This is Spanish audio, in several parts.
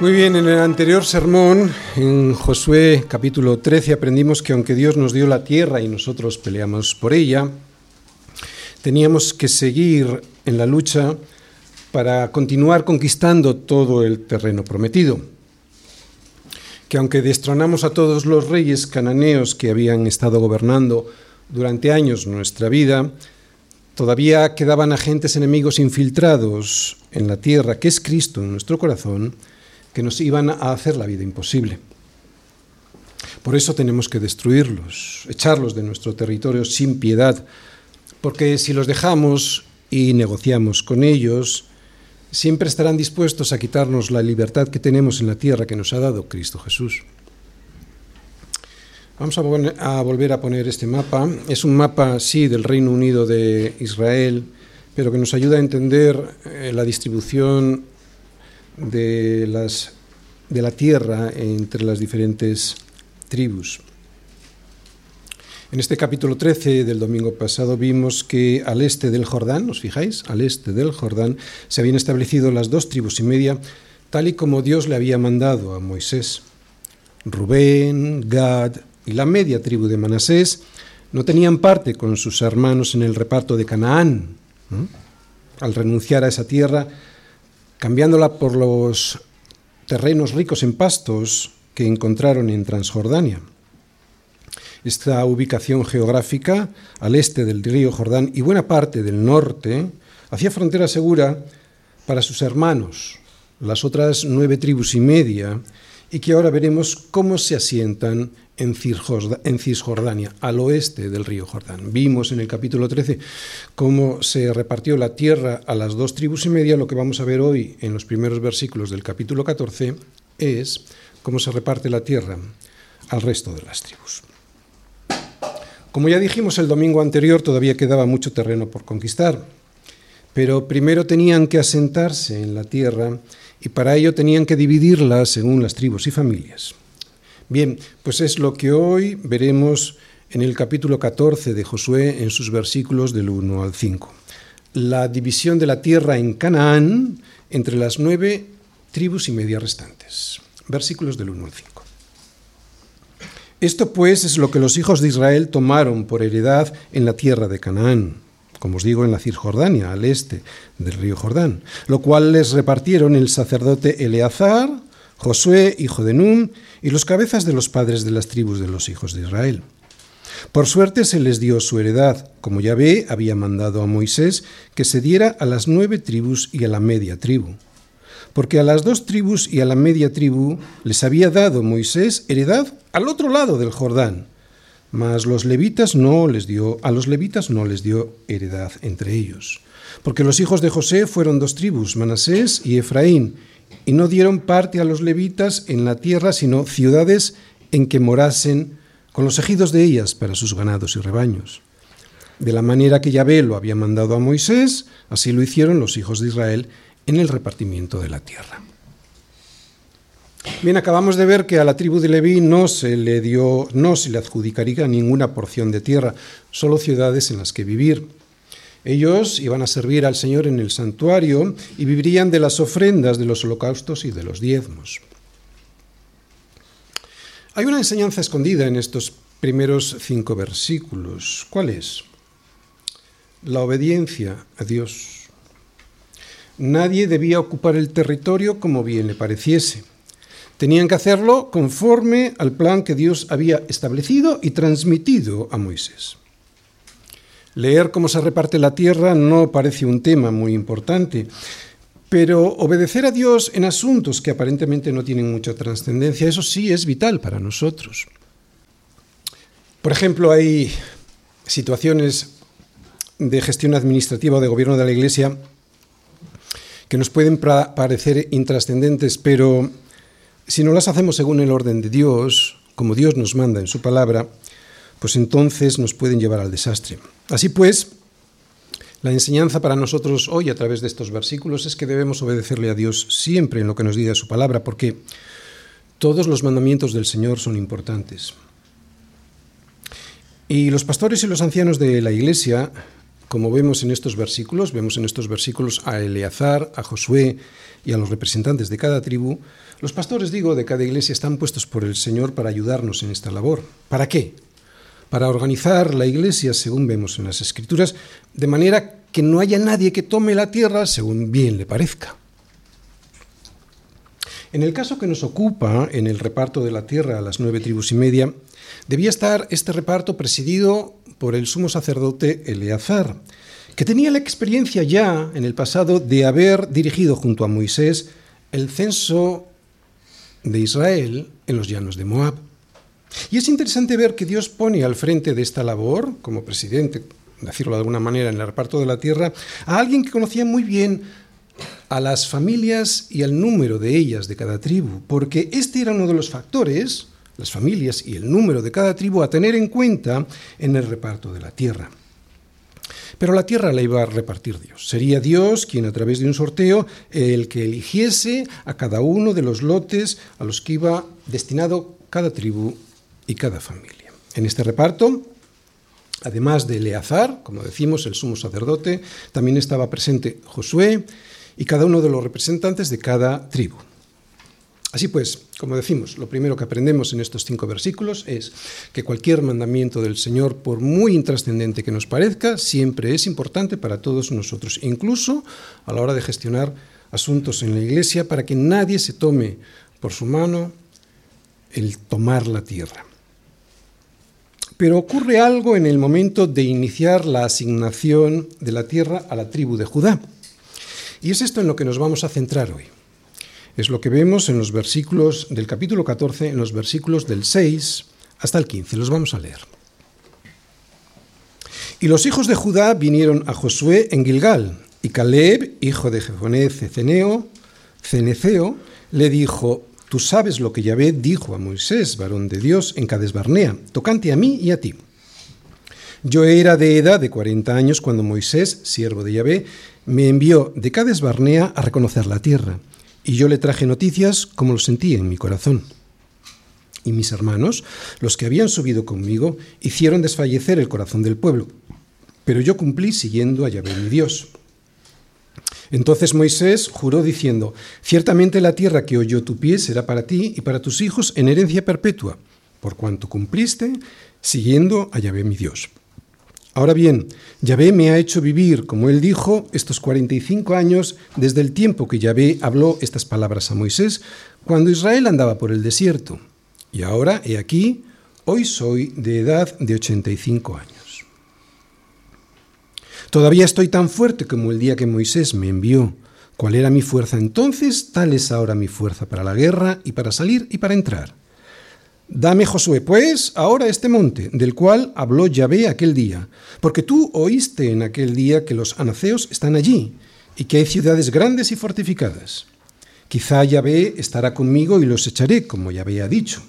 Muy bien, en el anterior sermón, en Josué capítulo 13, aprendimos que aunque Dios nos dio la tierra y nosotros peleamos por ella, teníamos que seguir en la lucha para continuar conquistando todo el terreno prometido. Que aunque destronamos a todos los reyes cananeos que habían estado gobernando durante años nuestra vida, todavía quedaban agentes enemigos infiltrados en la tierra, que es Cristo en nuestro corazón, que nos iban a hacer la vida imposible. Por eso tenemos que destruirlos, echarlos de nuestro territorio sin piedad, porque si los dejamos y negociamos con ellos, siempre estarán dispuestos a quitarnos la libertad que tenemos en la tierra que nos ha dado Cristo Jesús. Vamos a, volver a poner este mapa. Es un mapa, sí, del Reino Unido de Israel, pero que nos ayuda a entender eh, la distribución de, las, de la tierra entre las diferentes tribus. En este capítulo 13 del domingo pasado vimos que al este del Jordán, ¿os fijáis? Al este del Jordán se habían establecido las dos tribus y media, tal y como Dios le había mandado a Moisés. Rubén, Gad y la media tribu de Manasés no tenían parte con sus hermanos en el reparto de Canaán. Al renunciar a esa tierra, cambiándola por los terrenos ricos en pastos que encontraron en Transjordania. Esta ubicación geográfica al este del río Jordán y buena parte del norte hacía frontera segura para sus hermanos, las otras nueve tribus y media, y que ahora veremos cómo se asientan en Cisjordania, al oeste del río Jordán. Vimos en el capítulo 13 cómo se repartió la tierra a las dos tribus y media. Lo que vamos a ver hoy en los primeros versículos del capítulo 14 es cómo se reparte la tierra al resto de las tribus. Como ya dijimos el domingo anterior, todavía quedaba mucho terreno por conquistar, pero primero tenían que asentarse en la tierra y para ello tenían que dividirla según las tribus y familias. Bien, pues es lo que hoy veremos en el capítulo 14 de Josué en sus versículos del 1 al 5. La división de la tierra en Canaán entre las nueve tribus y media restantes. Versículos del 1 al 5. Esto pues es lo que los hijos de Israel tomaron por heredad en la tierra de Canaán, como os digo, en la Cisjordania, al este del río Jordán, lo cual les repartieron el sacerdote Eleazar, Josué, hijo de Nun, y los cabezas de los padres de las tribus de los hijos de Israel. Por suerte se les dio su heredad, como Yahvé había mandado a Moisés que se diera a las nueve tribus y a la media tribu. Porque a las dos tribus y a la media tribu les había dado Moisés heredad al otro lado del Jordán, mas los levitas no les dio, a los levitas no les dio heredad entre ellos. Porque los hijos de José fueron dos tribus, Manasés y Efraín, y no dieron parte a los levitas en la tierra, sino ciudades en que morasen con los ejidos de ellas para sus ganados y rebaños. De la manera que Yahvé lo había mandado a Moisés, así lo hicieron los hijos de Israel en el repartimiento de la tierra. Bien, acabamos de ver que a la tribu de Leví no se le dio, no se le adjudicaría ninguna porción de tierra, solo ciudades en las que vivir. Ellos iban a servir al Señor en el santuario y vivirían de las ofrendas, de los holocaustos y de los diezmos. Hay una enseñanza escondida en estos primeros cinco versículos. ¿Cuál es? La obediencia a Dios. Nadie debía ocupar el territorio como bien le pareciese. Tenían que hacerlo conforme al plan que Dios había establecido y transmitido a Moisés. Leer cómo se reparte la tierra no parece un tema muy importante, pero obedecer a Dios en asuntos que aparentemente no tienen mucha trascendencia, eso sí es vital para nosotros. Por ejemplo, hay situaciones de gestión administrativa o de gobierno de la Iglesia que nos pueden parecer intrascendentes, pero si no las hacemos según el orden de Dios, como Dios nos manda en su palabra, pues entonces nos pueden llevar al desastre. Así pues, la enseñanza para nosotros hoy a través de estos versículos es que debemos obedecerle a Dios siempre en lo que nos diga su palabra, porque todos los mandamientos del Señor son importantes. Y los pastores y los ancianos de la Iglesia como vemos en estos versículos, vemos en estos versículos a Eleazar, a Josué y a los representantes de cada tribu, los pastores, digo, de cada iglesia están puestos por el Señor para ayudarnos en esta labor. ¿Para qué? Para organizar la iglesia, según vemos en las Escrituras, de manera que no haya nadie que tome la tierra según bien le parezca. En el caso que nos ocupa, en el reparto de la tierra a las nueve tribus y media, debía estar este reparto presidido por el sumo sacerdote Eleazar, que tenía la experiencia ya en el pasado de haber dirigido junto a Moisés el censo de Israel en los llanos de Moab. Y es interesante ver que Dios pone al frente de esta labor, como presidente, decirlo de alguna manera, en el reparto de la tierra, a alguien que conocía muy bien a las familias y al número de ellas de cada tribu, porque este era uno de los factores, las familias y el número de cada tribu, a tener en cuenta en el reparto de la tierra. Pero la tierra la iba a repartir Dios. Sería Dios quien a través de un sorteo el que eligiese a cada uno de los lotes a los que iba destinado cada tribu y cada familia. En este reparto, además de Eleazar, como decimos, el sumo sacerdote, también estaba presente Josué, y cada uno de los representantes de cada tribu. Así pues, como decimos, lo primero que aprendemos en estos cinco versículos es que cualquier mandamiento del Señor, por muy intrascendente que nos parezca, siempre es importante para todos nosotros, incluso a la hora de gestionar asuntos en la Iglesia, para que nadie se tome por su mano el tomar la tierra. Pero ocurre algo en el momento de iniciar la asignación de la tierra a la tribu de Judá. Y es esto en lo que nos vamos a centrar hoy. Es lo que vemos en los versículos del capítulo 14, en los versículos del 6 hasta el 15. Los vamos a leer. Y los hijos de Judá vinieron a Josué en Gilgal, y Caleb, hijo de Jefoné Ceceneo, Ceneceo, le dijo, Tú sabes lo que Yahvé dijo a Moisés, varón de Dios, en Cades Barnea, tocante a mí y a ti. Yo era de edad de 40 años cuando Moisés, siervo de Yahvé, me envió de Cades Barnea a reconocer la tierra, y yo le traje noticias como lo sentí en mi corazón. Y mis hermanos, los que habían subido conmigo, hicieron desfallecer el corazón del pueblo, pero yo cumplí siguiendo a Yahvé mi Dios. Entonces Moisés juró diciendo, ciertamente la tierra que oyó tu pie será para ti y para tus hijos en herencia perpetua, por cuanto cumpliste siguiendo a Yahvé mi Dios. Ahora bien, Yahvé me ha hecho vivir, como él dijo, estos 45 años desde el tiempo que Yahvé habló estas palabras a Moisés, cuando Israel andaba por el desierto. Y ahora, he aquí, hoy soy de edad de 85 años. Todavía estoy tan fuerte como el día que Moisés me envió. ¿Cuál era mi fuerza entonces? Tal es ahora mi fuerza para la guerra y para salir y para entrar. Dame, Josué, pues, ahora este monte, del cual habló Yahvé aquel día, porque tú oíste en aquel día que los anaceos están allí, y que hay ciudades grandes y fortificadas. Quizá Yahvé estará conmigo y los echaré, como Yahvé ha dicho.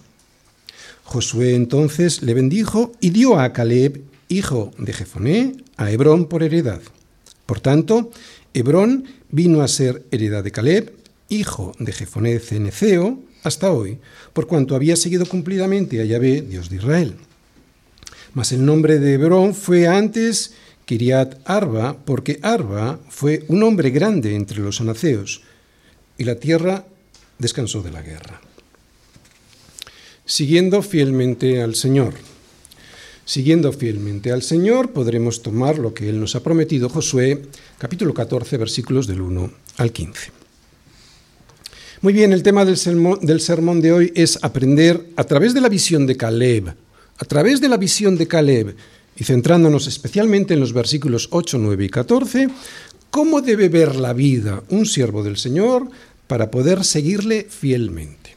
Josué entonces le bendijo y dio a Caleb, hijo de Jefoné, a Hebrón por heredad. Por tanto, Hebrón vino a ser heredad de Caleb, hijo de Jefoné Ceneceo, hasta hoy, por cuanto había seguido cumplidamente a Yahvé, Dios de Israel. Mas el nombre de Hebrón fue antes Kiriat Arba, porque Arba fue un hombre grande entre los anaceos, y la tierra descansó de la guerra. Siguiendo fielmente al Señor. Siguiendo fielmente al Señor, podremos tomar lo que Él nos ha prometido, Josué, capítulo 14, versículos del 1 al 15. Muy bien, el tema del sermón, de hoy es aprender a través de la visión de Caleb, a través de la visión de Caleb, y centrándonos especialmente en los versículos 8, 9 y 14, cómo debe ver la vida un siervo del Señor para poder seguirle fielmente.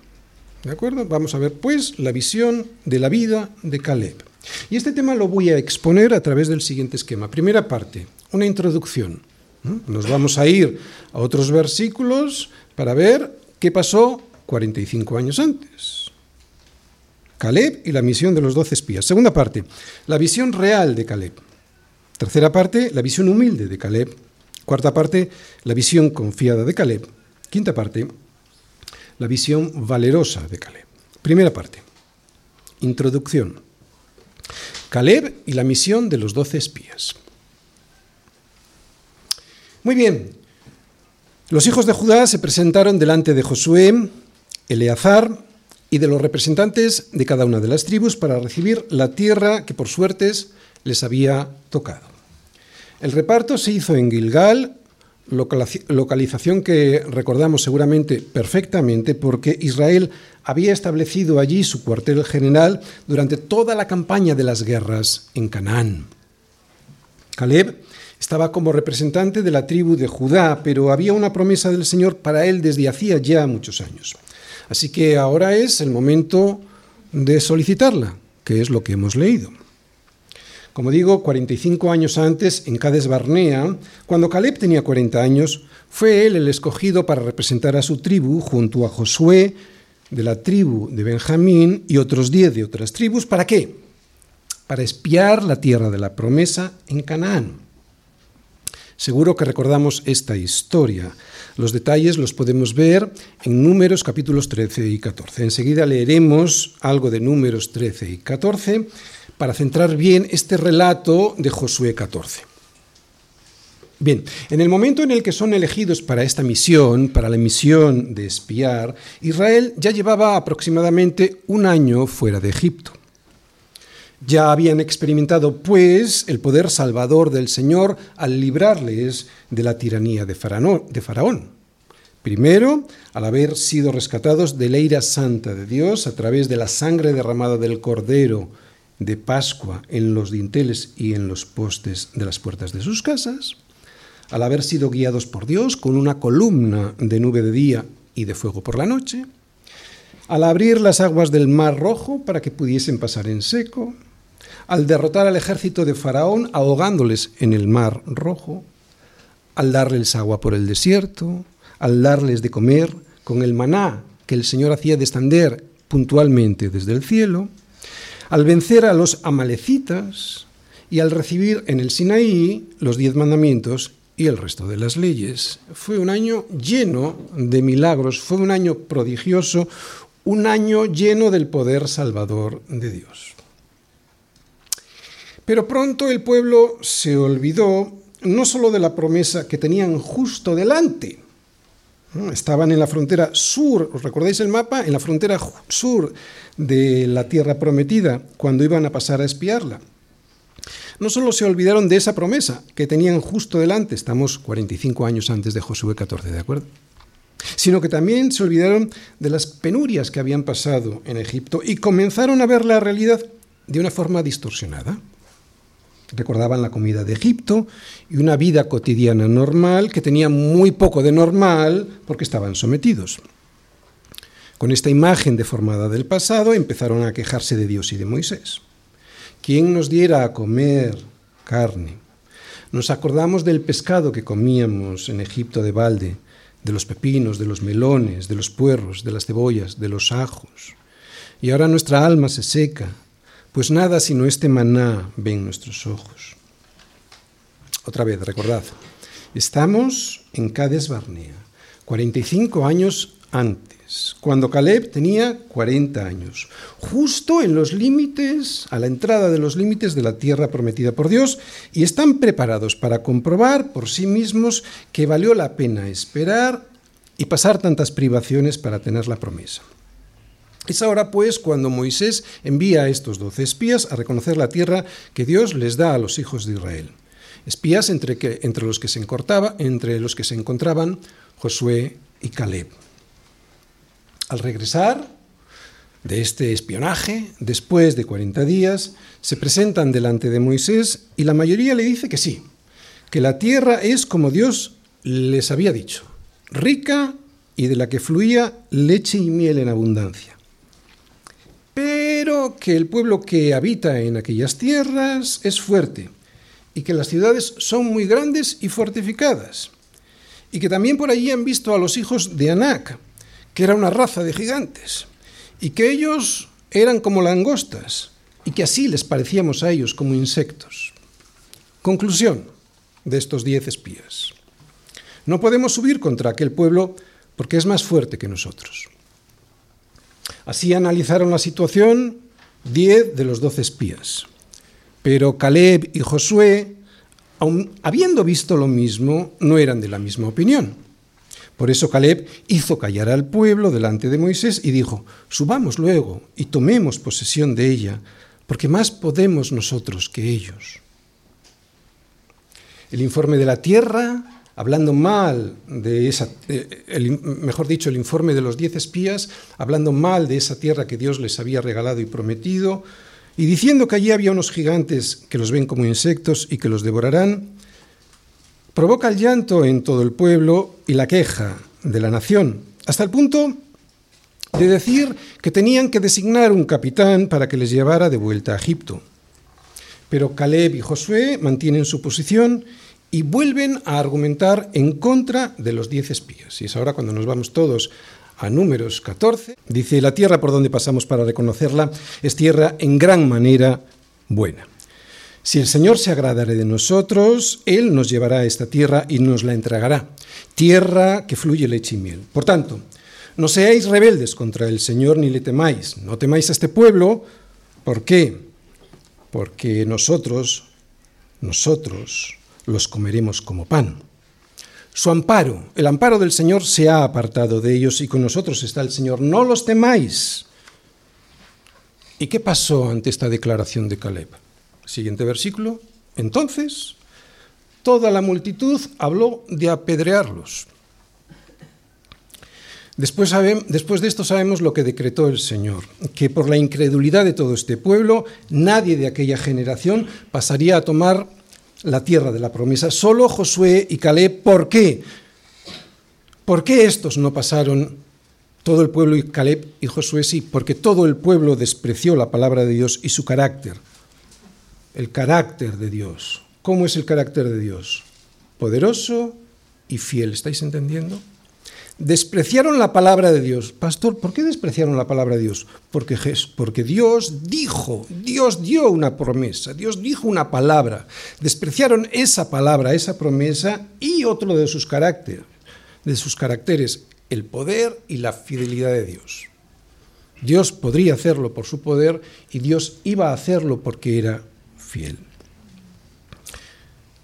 ¿De acuerdo? Vamos a ver pues la visión de la vida de Caleb. Y este tema lo voy a exponer a través del siguiente esquema. Primera parte, una introducción. Nos vamos a ir a otros versículos para ver ¿Qué pasó 45 años antes? Caleb y la misión de los doce espías. Segunda parte, la visión real de Caleb. Tercera parte, la visión humilde de Caleb. Cuarta parte, la visión confiada de Caleb. Quinta parte, la visión valerosa de Caleb. Primera parte, introducción. Caleb y la misión de los doce espías. Muy bien, los hijos de Judá se presentaron delante de Josué, Eleazar y de los representantes de cada una de las tribus para recibir la tierra que por suertes les había tocado. El reparto se hizo en Gilgal, localización que recordamos seguramente perfectamente porque Israel había establecido allí su cuartel general durante toda la campaña de las guerras en Canaán. Caleb estaba como representante de la tribu de Judá, pero había una promesa del Señor para él desde hacía ya muchos años. Así que ahora es el momento de solicitarla, que es lo que hemos leído. Como digo, 45 años antes, en Cades Barnea, cuando Caleb tenía 40 años, fue él el escogido para representar a su tribu junto a Josué de la tribu de Benjamín y otros 10 de otras tribus. ¿Para qué? Para espiar la tierra de la promesa en Canaán. Seguro que recordamos esta historia. Los detalles los podemos ver en Números capítulos 13 y 14. Enseguida leeremos algo de Números 13 y 14 para centrar bien este relato de Josué 14. Bien, en el momento en el que son elegidos para esta misión, para la misión de espiar, Israel ya llevaba aproximadamente un año fuera de Egipto. Ya habían experimentado, pues, el poder salvador del Señor al librarles de la tiranía de Faraón. Primero, al haber sido rescatados de la ira santa de Dios a través de la sangre derramada del Cordero de Pascua en los dinteles y en los postes de las puertas de sus casas, al haber sido guiados por Dios con una columna de nube de día y de fuego por la noche, al abrir las aguas del Mar Rojo para que pudiesen pasar en seco, al derrotar al ejército de Faraón ahogándoles en el Mar Rojo, al darles agua por el desierto, al darles de comer con el maná que el Señor hacía descender puntualmente desde el cielo, al vencer a los amalecitas y al recibir en el Sinaí los diez mandamientos y el resto de las leyes. Fue un año lleno de milagros, fue un año prodigioso, un año lleno del poder salvador de Dios. Pero pronto el pueblo se olvidó no solo de la promesa que tenían justo delante, estaban en la frontera sur, ¿os recordáis el mapa? En la frontera sur de la tierra prometida, cuando iban a pasar a espiarla. No solo se olvidaron de esa promesa que tenían justo delante, estamos 45 años antes de Josué 14, ¿de acuerdo? Sino que también se olvidaron de las penurias que habían pasado en Egipto y comenzaron a ver la realidad de una forma distorsionada. Recordaban la comida de Egipto y una vida cotidiana normal que tenía muy poco de normal porque estaban sometidos. Con esta imagen deformada del pasado empezaron a quejarse de Dios y de Moisés. ¿Quién nos diera a comer carne? Nos acordamos del pescado que comíamos en Egipto de balde, de los pepinos, de los melones, de los puerros, de las cebollas, de los ajos. Y ahora nuestra alma se seca, pues nada sino este maná ven nuestros ojos. Otra vez, recordad, estamos en Cades Barnea, 45 años antes, cuando Caleb tenía 40 años, justo en los límites, a la entrada de los límites de la tierra prometida por Dios, y están preparados para comprobar por sí mismos que valió la pena esperar y pasar tantas privaciones para tener la promesa. Es ahora, pues, cuando Moisés envía a estos doce espías a reconocer la tierra que Dios les da a los hijos de Israel. Espías entre, los, que se entre los que se encontraban Josué y Caleb. Al regresar de este espionaje, después de 40 días, se presentan delante de Moisés y la mayoría le dice que sí, que la tierra es como Dios les había dicho, rica y de la que fluía leche y miel en abundancia que el pueblo que habita en aquellas tierras es fuerte y que las ciudades son muy grandes y fortificadas, y que también por allí han visto a los hijos de Anac, que era una raza de gigantes, y que ellos eran como langostas, y que así les parecíamos a ellos como insectos. Conclusión de estos diez espías. No podemos subir contra aquel pueblo porque es más fuerte que nosotros. Así analizaron la situación diez de los doce espías. Pero Caleb y Josué aun habiendo visto lo mismo, no eran de la misma opinión. Por eso Caleb hizo callar al pueblo delante de Moisés y dijo, subamos luego y tomemos posesión de ella, porque más podemos nosotros que ellos. El informe de la tierra, hablando mal de esa, eh, mejor dicho, el informe de los diez espías, hablando mal de esa tierra que Dios les había regalado y prometido, y diciendo que allí había unos gigantes que los ven como insectos y que los devorarán, provoca el llanto en todo el pueblo y la queja de la nación, hasta el punto de decir que tenían que designar un capitán para que les llevara de vuelta a Egipto. Pero Caleb y Josué mantienen su posición y vuelven a argumentar en contra de los diez espías. Y es ahora cuando nos vamos todos a números 14. Dice, la tierra por donde pasamos para reconocerla es tierra en gran manera buena. Si el Señor se agradare de nosotros, Él nos llevará a esta tierra y nos la entregará, tierra que fluye leche y miel. Por tanto, no seáis rebeldes contra el Señor ni le temáis, no temáis a este pueblo. ¿Por qué? Porque nosotros, nosotros los comeremos como pan. Su amparo, el amparo del Señor se ha apartado de ellos y con nosotros está el Señor. No los temáis. ¿Y qué pasó ante esta declaración de Caleb? Siguiente versículo. Entonces, toda la multitud habló de apedrearlos. Después, después, de esto sabemos lo que decretó el Señor, que por la incredulidad de todo este pueblo, nadie de aquella generación pasaría a tomar la tierra de la promesa, solo Josué y Caleb. ¿Por qué? ¿Por qué estos no pasaron todo el pueblo y Caleb y Josué sí? Porque todo el pueblo despreció la palabra de Dios y su carácter el carácter de Dios. ¿Cómo es el carácter de Dios? Poderoso y fiel. ¿Estáis entendiendo? Despreciaron la palabra de Dios. Pastor, ¿por qué despreciaron la palabra de Dios? Porque, porque Dios dijo, Dios dio una promesa, Dios dijo una palabra. Despreciaron esa palabra, esa promesa y otro de sus caracteres, de sus caracteres, el poder y la fidelidad de Dios. Dios podría hacerlo por su poder y Dios iba a hacerlo porque era fiel.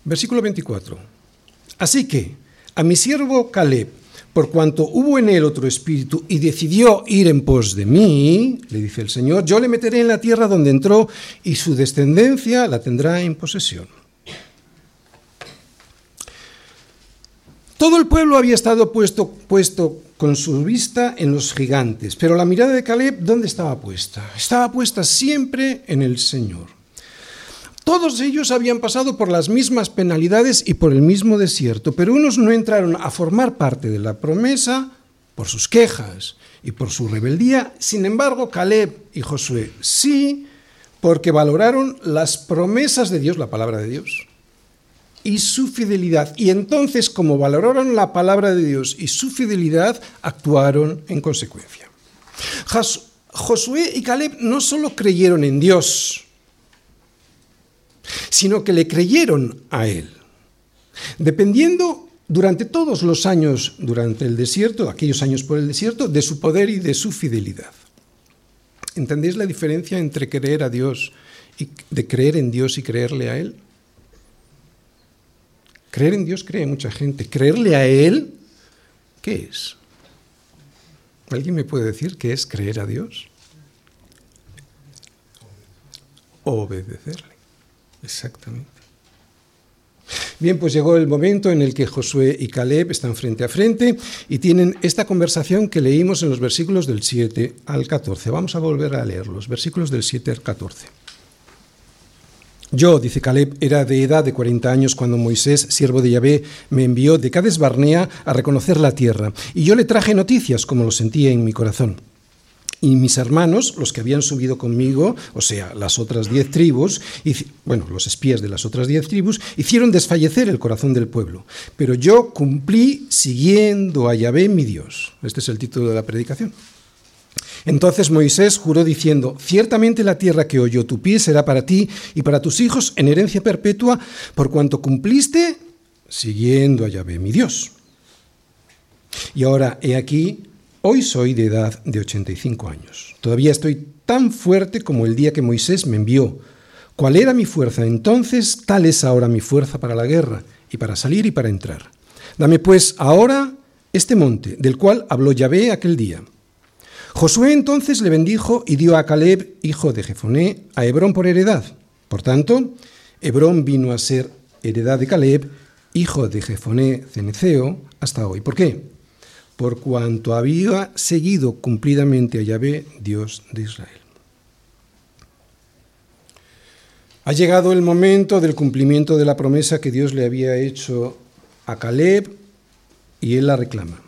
Versículo 24. Así que a mi siervo Caleb, por cuanto hubo en él otro espíritu y decidió ir en pos de mí, le dice el Señor, yo le meteré en la tierra donde entró y su descendencia la tendrá en posesión. Todo el pueblo había estado puesto, puesto con su vista en los gigantes, pero la mirada de Caleb, ¿dónde estaba puesta? Estaba puesta siempre en el Señor. Todos ellos habían pasado por las mismas penalidades y por el mismo desierto, pero unos no entraron a formar parte de la promesa por sus quejas y por su rebeldía. Sin embargo, Caleb y Josué sí, porque valoraron las promesas de Dios, la palabra de Dios, y su fidelidad. Y entonces, como valoraron la palabra de Dios y su fidelidad, actuaron en consecuencia. Josué y Caleb no solo creyeron en Dios, sino que le creyeron a él. Dependiendo durante todos los años durante el desierto, aquellos años por el desierto, de su poder y de su fidelidad. ¿Entendéis la diferencia entre creer a Dios y de creer en Dios y creerle a Él? Creer en Dios cree mucha gente. Creerle a Él, ¿qué es? ¿Alguien me puede decir qué es creer a Dios? Obedecerle. Exactamente. Bien, pues llegó el momento en el que Josué y Caleb están frente a frente y tienen esta conversación que leímos en los versículos del 7 al 14. Vamos a volver a leer los versículos del 7 al 14. Yo, dice Caleb, era de edad de 40 años cuando Moisés, siervo de Yahvé, me envió de Cades Barnea a reconocer la tierra, y yo le traje noticias como lo sentía en mi corazón. Y mis hermanos, los que habían subido conmigo, o sea, las otras diez tribus, bueno, los espías de las otras diez tribus, hicieron desfallecer el corazón del pueblo. Pero yo cumplí siguiendo a Yahvé mi Dios. Este es el título de la predicación. Entonces Moisés juró diciendo, ciertamente la tierra que oyó tu pie será para ti y para tus hijos en herencia perpetua, por cuanto cumpliste siguiendo a Yahvé mi Dios. Y ahora, he aquí, Hoy soy de edad de 85 años. Todavía estoy tan fuerte como el día que Moisés me envió, ¿Cuál era mi fuerza entonces? Tal es ahora mi fuerza para la guerra, y para salir y para entrar. Dame pues ahora este monte, del cual habló Yahvé aquel día. Josué entonces le bendijo y dio a Caleb, hijo de Jefoné, a Hebrón por heredad. Por tanto, Hebrón vino a ser heredad de Caleb, hijo de Jefoné Ceneceo, hasta hoy. ¿Por qué? Por cuanto había seguido cumplidamente a Yahvé, Dios de Israel. Ha llegado el momento del cumplimiento de la promesa que Dios le había hecho a Caleb y él la reclama.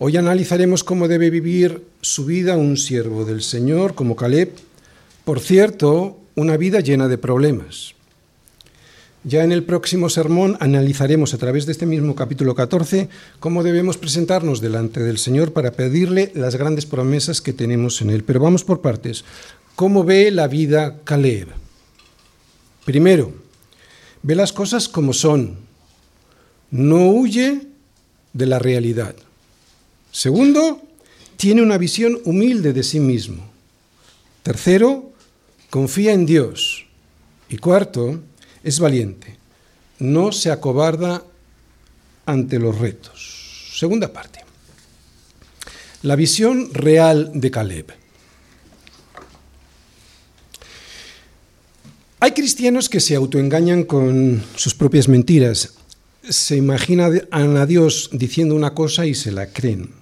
Hoy analizaremos cómo debe vivir su vida un siervo del Señor como Caleb. Por cierto, una vida llena de problemas. Ya en el próximo sermón analizaremos a través de este mismo capítulo 14 cómo debemos presentarnos delante del Señor para pedirle las grandes promesas que tenemos en Él. Pero vamos por partes. ¿Cómo ve la vida Caleb? Primero, ve las cosas como son. No huye de la realidad. Segundo, tiene una visión humilde de sí mismo. Tercero, confía en Dios. Y cuarto, es valiente. No se acobarda ante los retos. Segunda parte. La visión real de Caleb. Hay cristianos que se autoengañan con sus propias mentiras. Se imaginan a Dios diciendo una cosa y se la creen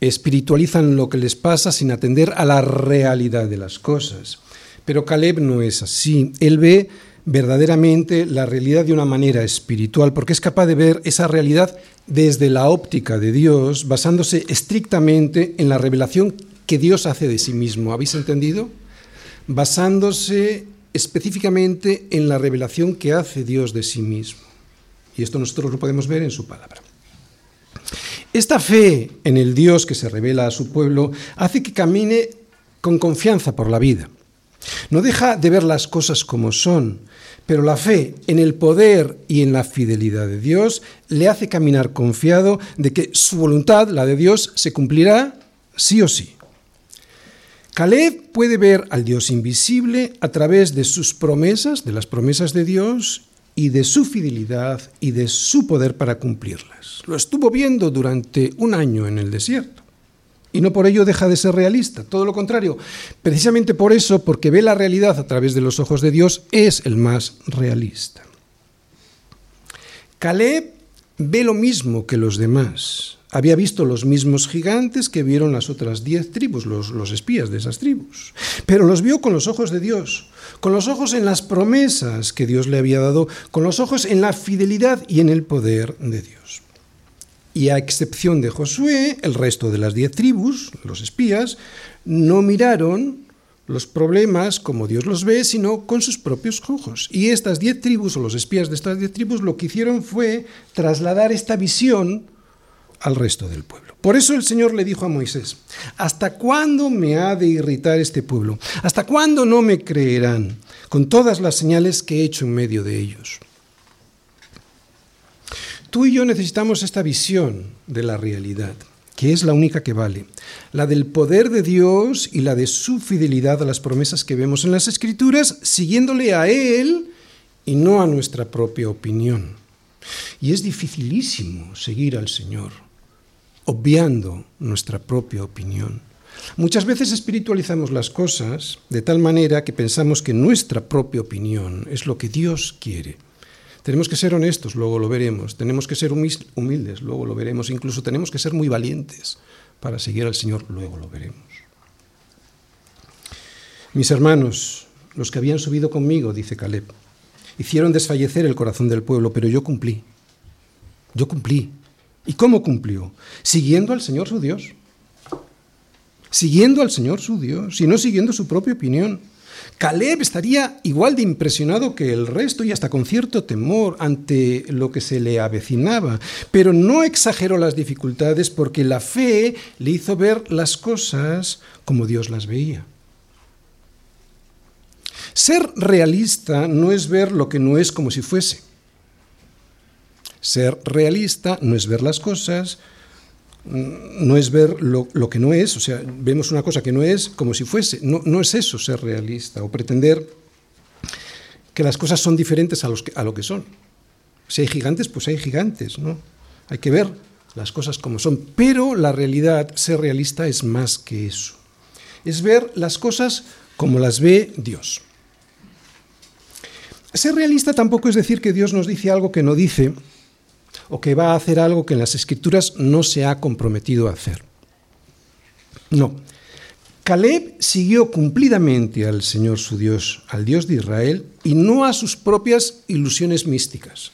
espiritualizan lo que les pasa sin atender a la realidad de las cosas. Pero Caleb no es así. Él ve verdaderamente la realidad de una manera espiritual, porque es capaz de ver esa realidad desde la óptica de Dios, basándose estrictamente en la revelación que Dios hace de sí mismo. ¿Habéis entendido? Basándose específicamente en la revelación que hace Dios de sí mismo. Y esto nosotros lo podemos ver en su palabra. Esta fe en el Dios que se revela a su pueblo hace que camine con confianza por la vida. No deja de ver las cosas como son, pero la fe en el poder y en la fidelidad de Dios le hace caminar confiado de que su voluntad, la de Dios, se cumplirá sí o sí. Caleb puede ver al Dios invisible a través de sus promesas, de las promesas de Dios, y de su fidelidad y de su poder para cumplirlas. Lo estuvo viendo durante un año en el desierto. Y no por ello deja de ser realista, todo lo contrario. Precisamente por eso, porque ve la realidad a través de los ojos de Dios, es el más realista. Caleb ve lo mismo que los demás. Había visto los mismos gigantes que vieron las otras diez tribus, los, los, espías de esas tribus. Pero los vio con los ojos de Dios, con los ojos en las promesas que Dios le había dado, con los ojos en la fidelidad y en el poder de Dios. Y a excepción de Josué, el resto de las diez tribus, los espías, no miraron los problemas como Dios los ve, sino con sus propios ojos. Y estas diez tribus, o los espías de estas diez tribus, lo que hicieron fue trasladar esta visión al resto del pueblo. Por eso el Señor le dijo a Moisés, ¿hasta cuándo me ha de irritar este pueblo? ¿Hasta cuándo no me creerán con todas las señales que he hecho en medio de ellos? Tú y yo necesitamos esta visión de la realidad, que es la única que vale, la del poder de Dios y la de su fidelidad a las promesas que vemos en las Escrituras, siguiéndole a Él y no a nuestra propia opinión. Y es dificilísimo seguir al Señor obviando nuestra propia opinión. Muchas veces espiritualizamos las cosas de tal manera que pensamos que nuestra propia opinión es lo que Dios quiere. Tenemos que ser honestos, luego lo veremos. Tenemos que ser humildes, luego lo veremos. Incluso tenemos que ser muy valientes para seguir al Señor, luego lo veremos. Mis hermanos, los que habían subido conmigo, dice Caleb, hicieron desfallecer el corazón del pueblo, pero yo cumplí. Yo cumplí. ¿Y cómo cumplió? Siguiendo al Señor su Dios. Siguiendo al Señor su Dios y no siguiendo su propia opinión. Caleb estaría igual de impresionado que el resto y hasta con cierto temor ante lo que se le avecinaba, pero no exageró las dificultades porque la fe le hizo ver las cosas como Dios las veía. Ser realista no es ver lo que no es como si fuese. Ser realista no es ver las cosas, no es ver lo, que no es, o sea, vemos una cosa que no es como si fuese. No, no es eso ser realista o pretender que las cosas son diferentes a, los a lo que son. Si hay gigantes, pues hay gigantes, ¿no? Hay que ver las cosas como son. Pero la realidad, ser realista, es más que eso. Es ver las cosas como las ve Dios. Ser realista tampoco es decir que Dios nos dice algo que no dice o que va a hacer algo que en las escrituras no se ha comprometido a hacer. No. Caleb siguió cumplidamente al Señor su Dios, al Dios de Israel, y no a sus propias ilusiones místicas.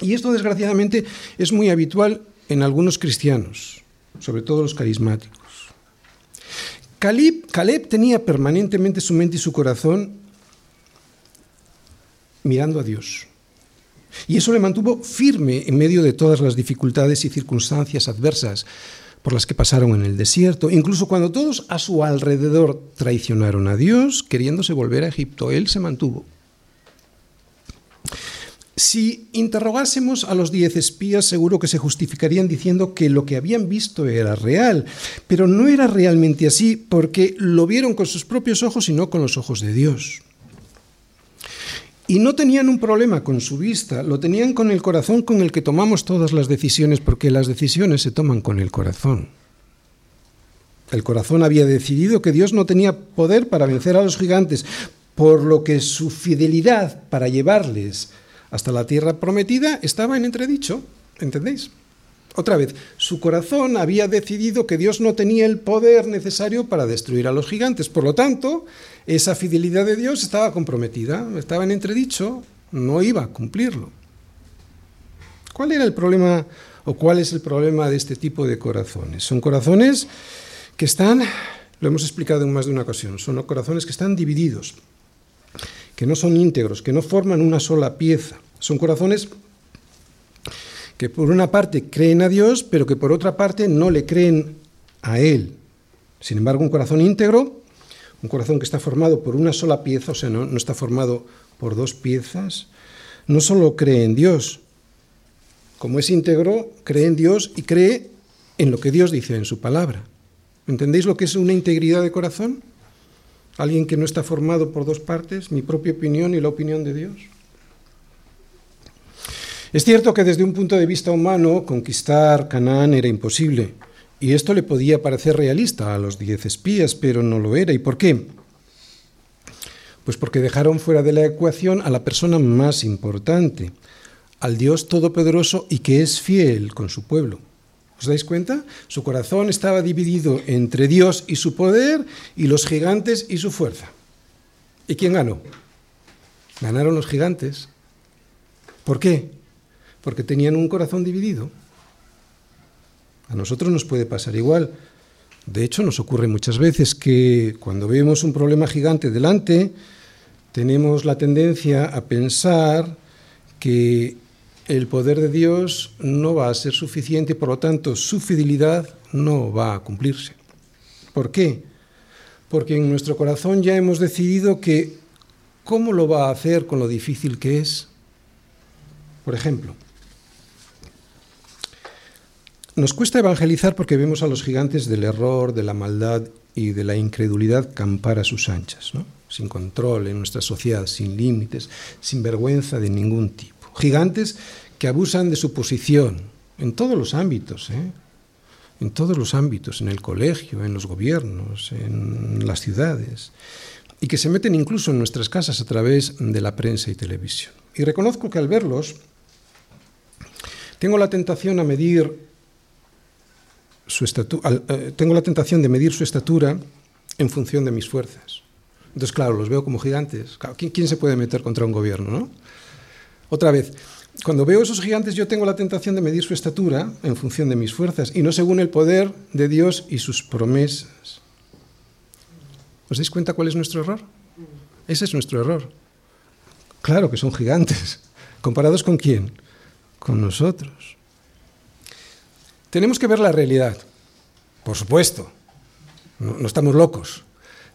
Y esto desgraciadamente es muy habitual en algunos cristianos, sobre todo los carismáticos. Caleb, Caleb tenía permanentemente su mente y su corazón mirando a Dios. Y eso le mantuvo firme en medio de todas las dificultades y circunstancias adversas por las que pasaron en el desierto, incluso cuando todos a su alrededor traicionaron a Dios, queriéndose volver a Egipto, él se mantuvo. Si interrogásemos a los diez espías, seguro que se justificarían diciendo que lo que habían visto era real, pero no era realmente así porque lo vieron con sus propios ojos y no con los ojos de Dios. Y no tenían un problema con su vista, lo tenían con el corazón con el que tomamos todas las decisiones, porque las decisiones se toman con el corazón. El corazón había decidido que Dios no tenía poder para vencer a los gigantes, por lo que su fidelidad para llevarles hasta la tierra prometida estaba en entredicho, ¿entendéis? Otra vez, su corazón había decidido que Dios no tenía el poder necesario para destruir a los gigantes. Por lo tanto, esa fidelidad de Dios estaba comprometida, estaba en entredicho, no iba a cumplirlo. ¿Cuál era el problema o cuál es el problema de este tipo de corazones? Son corazones que están, lo hemos explicado en más de una ocasión, son corazones que están divididos, que no son íntegros, que no forman una sola pieza. Son corazones que por una parte creen a Dios, pero que por otra parte no le creen a Él. Sin embargo, un corazón íntegro, un corazón que está formado por una sola pieza, o sea, no, no está formado por dos piezas, no solo cree en Dios, como es íntegro, cree en Dios y cree en lo que Dios dice en su palabra. ¿Entendéis lo que es una integridad de corazón? Alguien que no está formado por dos partes, mi propia opinión y la opinión de Dios. Es cierto que desde un punto de vista humano conquistar Canaán era imposible, y esto le podía parecer realista a los diez espías, pero no lo era. ¿Y por qué? Pues porque dejaron fuera de la ecuación a la persona más importante, al Dios Todopoderoso y que es fiel con su pueblo. ¿Os dais cuenta? Su corazón estaba dividido entre Dios y su poder y los gigantes y su fuerza. ¿Y quién ganó? Ganaron los gigantes. ¿Por qué? Porque tenían un corazón dividido. A nosotros nos puede pasar igual. De hecho, nos ocurre muchas veces que cuando vemos un problema gigante delante, tenemos la tendencia a pensar que el poder de Dios no va a ser suficiente y por lo tanto su fidelidad no va a cumplirse. ¿Por qué? Porque en nuestro corazón ya hemos decidido que ¿cómo lo va a hacer con lo difícil que es? Por ejemplo, nos cuesta evangelizar porque vemos a los gigantes del error, de la maldad y de la incredulidad campar a sus anchas, sin control en nuestra sociedad, sin límites, sin vergüenza de ningún tipo. Gigantes que abusan de su posición en todos los ámbitos, ¿eh? en todos los ámbitos, en el colegio, en los gobiernos, en las ciudades, y que se meten incluso en nuestras casas a través de la prensa y televisión. Y reconozco que al verlos, tengo la tentación a medir eh, tengo la tentación de medir su estatura en función de mis fuerzas. Entonces, claro, los veo como gigantes. ¿quién, se puede meter contra un gobierno? ¿no? Otra vez, cuando veo esos gigantes yo tengo la tentación de medir su estatura en función de mis fuerzas y no según el poder de Dios y sus promesas. ¿Os dais cuenta cuál es nuestro error? Ese es nuestro error. Claro que son gigantes. ¿Comparados con quién? Con nosotros. Tenemos que ver la realidad, por supuesto, no, estamos locos.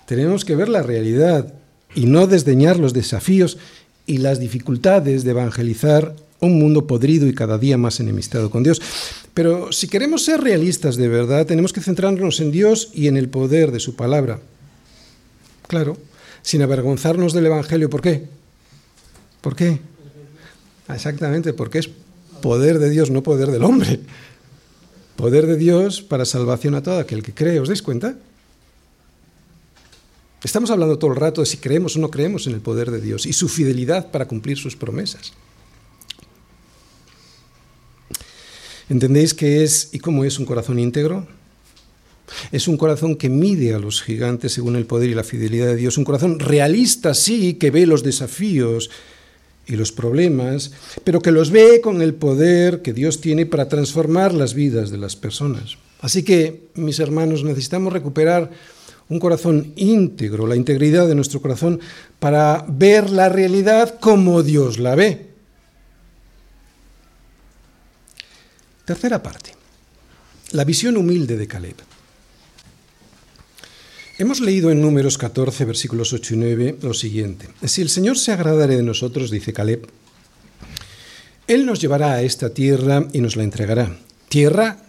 Tenemos que ver la realidad y no desdeñar los desafíos y las dificultades de evangelizar un mundo podrido y cada día más enemistado con Dios. Pero si queremos ser realistas de verdad, tenemos que centrarnos en Dios y en el poder de su palabra. Claro, sin avergonzarnos del Evangelio. ¿Por qué? ¿Por qué? Exactamente, porque es poder de Dios, no poder del hombre. Poder de Dios para salvación a todo aquel que cree. ¿Os dais cuenta? Estamos hablando todo el rato de si creemos o no creemos en el poder de Dios y su fidelidad para cumplir sus promesas. ¿Entendéis qué es y cómo es un corazón íntegro? Es un corazón que mide a los gigantes según el poder y la fidelidad de Dios. Un corazón realista, sí, que ve los desafíos y los problemas, pero que los ve con el poder que Dios tiene para transformar las vidas de las personas. Así que, mis hermanos, necesitamos recuperar un corazón íntegro, la integridad de nuestro corazón, para ver la realidad como Dios la ve. Tercera parte, la visión humilde de Caleb. Hemos leído en Números 14, versículos 8 y 9 lo siguiente. Si el Señor se agradare de nosotros, dice Caleb, Él nos llevará a esta tierra y nos la entregará. Tierra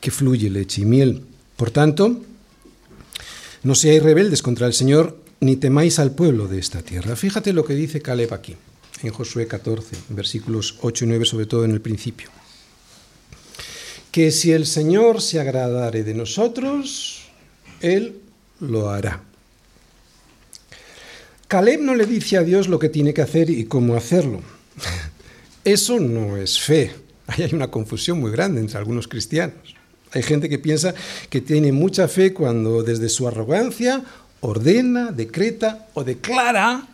que fluye leche y miel. Por tanto, no seáis rebeldes contra el Señor, ni temáis al pueblo de esta tierra. Fíjate lo que dice Caleb aquí, en Josué 14, versículos 8 y 9, sobre todo en el principio. Que si el Señor se agradare de nosotros, Él lo hará. Caleb no le dice a Dios lo que tiene que hacer y cómo hacerlo. Eso no es fe. Ahí hay una confusión muy grande entre algunos cristianos. Hay gente que piensa que tiene mucha fe cuando desde su arrogancia ordena, decreta o declara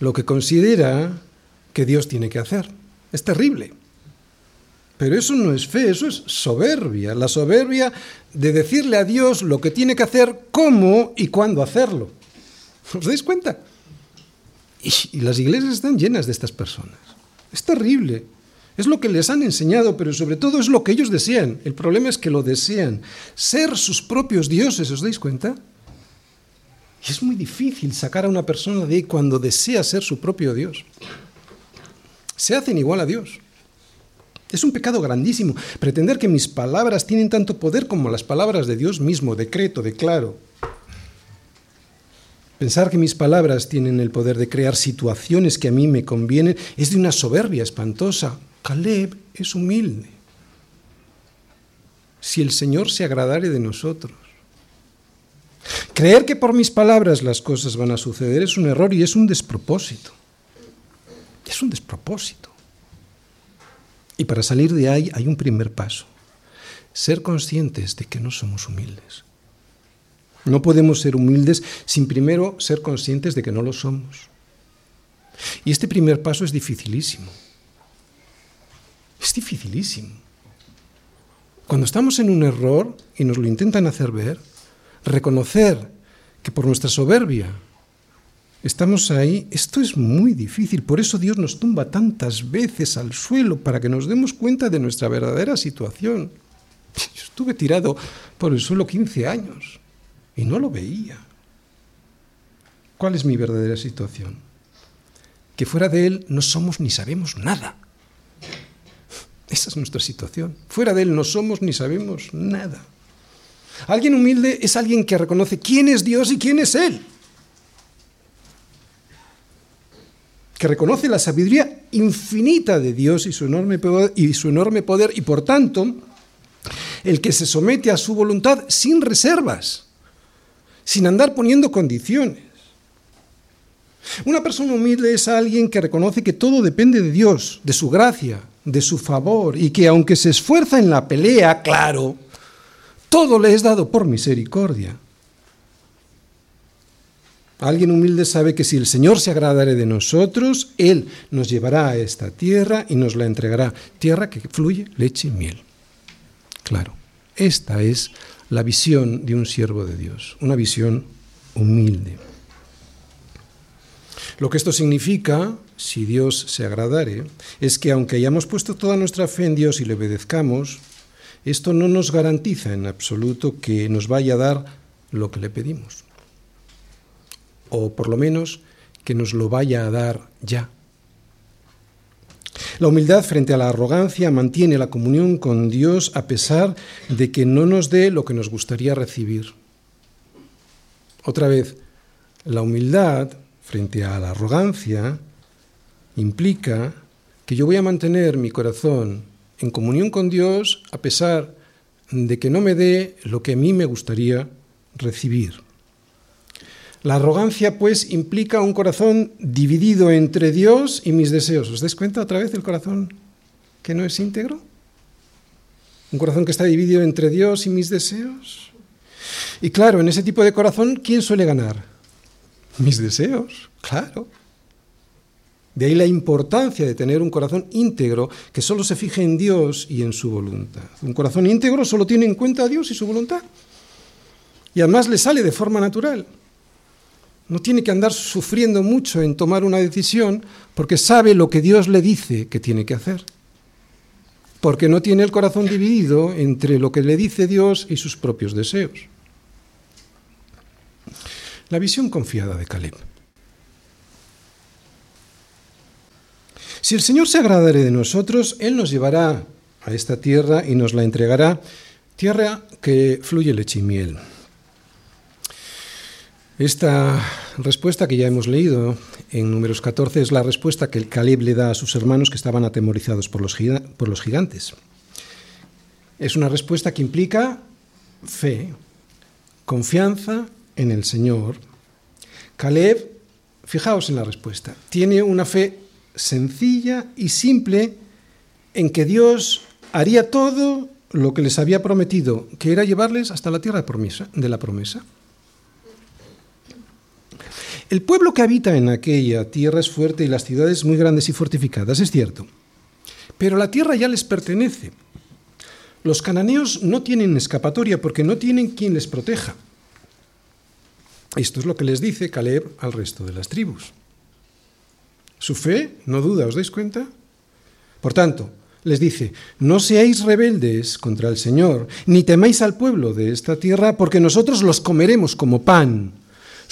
lo que considera que Dios tiene que hacer. Es terrible. Pero eso no es fe, eso es soberbia. La soberbia de decirle a Dios lo que tiene que hacer, cómo y cuándo hacerlo. ¿Os dais cuenta? Y, las iglesias están llenas de estas personas. Es terrible. Es lo que les han enseñado, pero sobre todo es lo que ellos desean. El problema es que lo desean. Ser sus propios dioses, ¿os dais cuenta? Y es muy difícil sacar a una persona de ahí cuando desea ser su propio Dios. Se hacen igual a Dios. Es un pecado grandísimo pretender que mis palabras tienen tanto poder como las palabras de Dios mismo, decreto, declaro. Pensar que mis palabras tienen el poder de crear situaciones que a mí me convienen es de una soberbia espantosa. Caleb es humilde. Si el Señor se agradare de nosotros. Creer que por mis palabras las cosas van a suceder es un error y es un despropósito. Es un despropósito. Y para salir de ahí hay un primer paso. Ser conscientes de que no somos humildes. No podemos ser humildes sin primero ser conscientes de que no lo somos. Y este primer paso es dificilísimo. Es dificilísimo. Cuando estamos en un error y nos lo intentan hacer ver, reconocer que por nuestra soberbia Estamos ahí, esto es muy difícil, por eso Dios nos tumba tantas veces al suelo para que nos demos cuenta de nuestra verdadera situación. Yo estuve tirado por el suelo 15 años y no lo veía. ¿Cuál es mi verdadera situación? Que fuera de Él no somos ni sabemos nada. Esa es nuestra situación. Fuera de Él no somos ni sabemos nada. Alguien humilde es alguien que reconoce quién es Dios y quién es Él. Que reconoce la sabiduría infinita de Dios y su enorme poder, y, su enorme poder, y por tanto, el que se somete a su voluntad sin reservas, sin andar poniendo condiciones. Una persona humilde es alguien que reconoce que todo depende de Dios, de su gracia, de su favor, y que aunque se esfuerza en la pelea, claro, todo le es dado por misericordia. Alguien humilde sabe que si el Señor se agradare de nosotros, Él nos llevará a esta tierra y nos la entregará. Tierra que fluye leche y miel. Claro, esta es la visión de un siervo de Dios, una visión humilde. Lo que esto significa, si Dios se agradare, es que aunque hayamos puesto toda nuestra fe en Dios y le obedezcamos, esto no nos garantiza en absoluto que nos vaya a dar lo que le pedimos o por lo menos que nos lo vaya a dar ya. La humildad frente a la arrogancia mantiene la comunión con Dios a pesar de que no nos dé lo que nos gustaría recibir. Otra vez, La humildad frente a la arrogancia implica que yo voy a mantener mi corazón en comunión con Dios a pesar de que no me dé lo que a mí me gustaría recibir. La arrogancia, pues, implica un corazón dividido entre Dios y mis deseos. ¿Os dais cuenta otra vez del corazón que no es íntegro? Un corazón que está dividido entre Dios y mis deseos. Y claro, en ese tipo de corazón, ¿quién suele ganar? Mis deseos, claro. De ahí la importancia de tener un corazón íntegro que solo se fije en Dios y en su voluntad. Un corazón íntegro solo tiene en cuenta a Dios y su voluntad. Y además le sale de forma natural. No tiene que andar sufriendo mucho en tomar una decisión porque sabe lo que Dios le dice que tiene que hacer. Porque no tiene el corazón dividido entre lo que le dice Dios y sus propios deseos. La visión confiada de Caleb. Si el Señor se agradare de nosotros, Él nos llevará a esta tierra y nos la entregará, tierra que fluye leche y miel. Esta respuesta que ya hemos leído en números 14 es la respuesta que el Caleb le da a sus hermanos que estaban atemorizados por los, por los gigantes. Es una respuesta que implica fe, confianza en el Señor. Caleb, fijaos en la respuesta, tiene una fe sencilla y simple en que Dios haría todo lo que les había prometido, que era llevarles hasta la tierra de la promesa. El pueblo que habita en aquella tierra es fuerte y las ciudades muy grandes y fortificadas, es cierto. Pero la tierra ya les pertenece. Los cananeos no tienen escapatoria porque no tienen quien les proteja. Esto es lo que les dice Caleb al resto de las tribus. Su fe no duda, ¿os dais cuenta? Por tanto, les dice, no seáis rebeldes contra el Señor, ni temáis al pueblo de esta tierra, porque nosotros los comeremos como pan.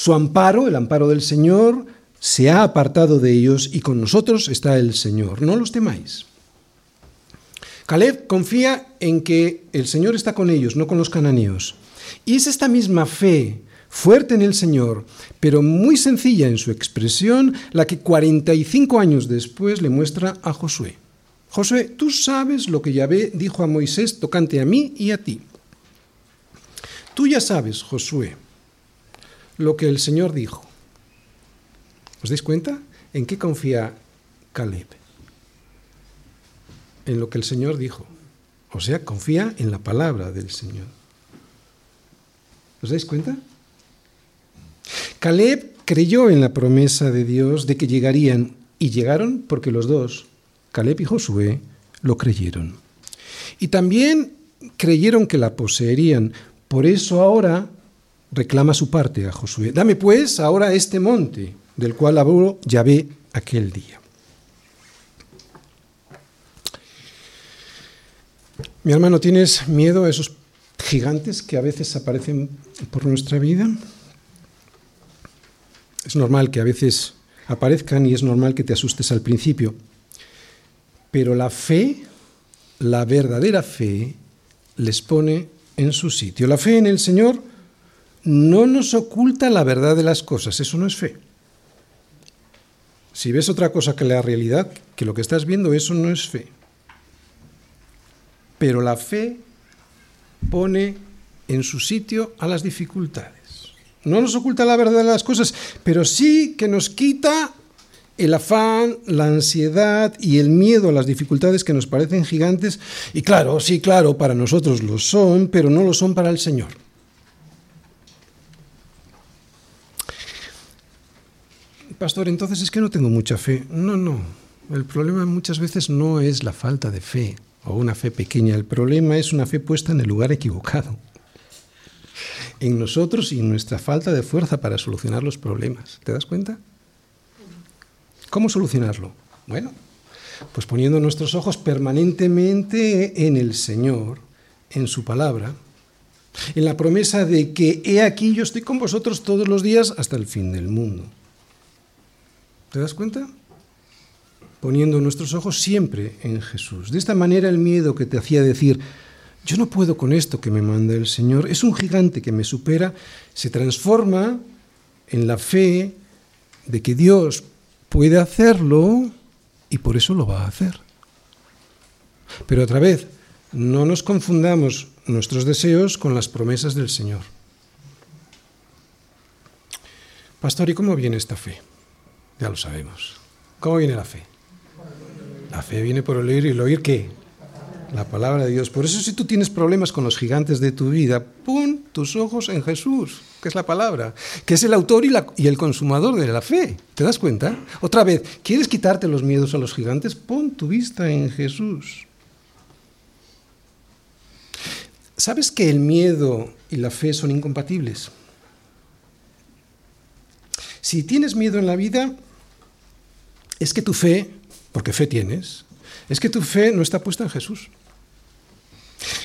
Su amparo, el amparo del Señor, se ha apartado de ellos y con nosotros está el Señor. No los temáis. Caleb confía en que el Señor está con ellos, no con los cananeos. Y es esta misma fe fuerte en el Señor, pero muy sencilla en su expresión, la que 45 años después le muestra a Josué. Josué, tú sabes lo que Yahvé dijo a Moisés tocante a mí y a ti. Tú ya sabes, Josué, lo que el Señor dijo. ¿Os dais cuenta? ¿En qué confía Caleb? En lo que el Señor dijo. O sea, confía en la palabra del Señor. ¿Os dais cuenta? Caleb creyó en la promesa de Dios de que llegarían y llegaron porque los dos, Caleb y Josué, lo creyeron. Y también creyeron que la poseerían. Por eso ahora reclama su parte a Josué. Dame pues ahora este monte del cual habló Yahvé aquel día. Mi hermano, ¿tienes miedo a esos gigantes que a veces aparecen por nuestra vida? Es normal que a veces aparezcan y es normal que te asustes al principio. Pero la fe, la verdadera fe, les pone en su sitio. La fe en el Señor no nos oculta la verdad de las cosas, eso no es fe. Si ves otra cosa que la realidad, que lo que estás viendo, eso no es fe. Pero la fe pone en su sitio a las dificultades. No nos oculta la verdad de las cosas, pero sí que nos quita el afán, la ansiedad y el miedo a las dificultades que nos parecen gigantes. Y claro, sí, claro, para nosotros lo son, pero no lo son para el Señor. Pastor, entonces es que no tengo mucha fe. No, no. El problema muchas veces no es la falta de fe o una fe pequeña. El problema es una fe puesta en el lugar equivocado en nosotros y en nuestra falta de fuerza para solucionar los problemas. ¿Te das cuenta? ¿Cómo solucionarlo? Bueno, pues poniendo nuestros ojos permanentemente en el Señor, en su palabra, en la promesa de que he aquí yo estoy con vosotros todos los días hasta el fin del mundo. ¿Te das cuenta? Poniendo nuestros ojos siempre en Jesús. De esta manera el miedo que te hacía decir, yo no puedo con esto que me manda el Señor, es un gigante que me supera, se transforma en la fe de que Dios puede hacerlo y por eso lo va a hacer. Pero otra vez, no nos confundamos nuestros deseos con las promesas del Señor. Pastor, ¿y cómo viene esta fe? Ya lo sabemos. ¿Cómo viene la fe? La fe viene por el oír y el oír qué? La palabra de Dios. Por eso si tú tienes problemas con los gigantes de tu vida, pon tus ojos en Jesús, que es la palabra, que es el autor y, y, el consumador de la fe. ¿Te das cuenta? Otra vez, ¿quieres quitarte los miedos a los gigantes? Pon tu vista en Jesús. ¿Sabes que el miedo y la fe son incompatibles? Si tienes miedo en la vida, es que tu fe, porque fe tienes, es que tu fe no está puesta en Jesús.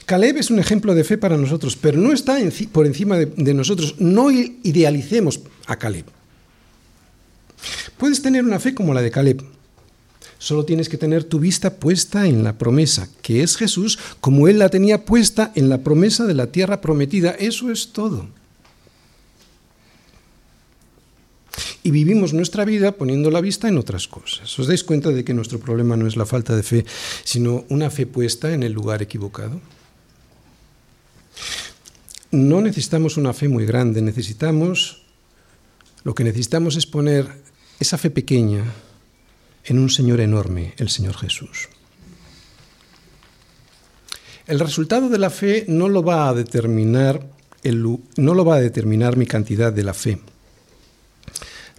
Caleb es un ejemplo de fe para nosotros, pero no está por encima de, de nosotros. No idealicemos a Caleb. Puedes tener una fe como la de Caleb, Solo tienes que tener tu vista puesta en la promesa, que es Jesús, como Él la tenía puesta en la promesa de la tierra prometida. Eso es todo. Y vivimos nuestra vida poniendo la vista en otras cosas. ¿Os dais cuenta de que nuestro problema no es la falta de fe, sino una fe puesta en el lugar equivocado? No necesitamos una fe muy grande, necesitamos, lo que necesitamos es poner esa fe pequeña en un Señor enorme, el Señor Jesús. El resultado de la fe no lo va a determinar, no lo va a determinar mi cantidad de la fe,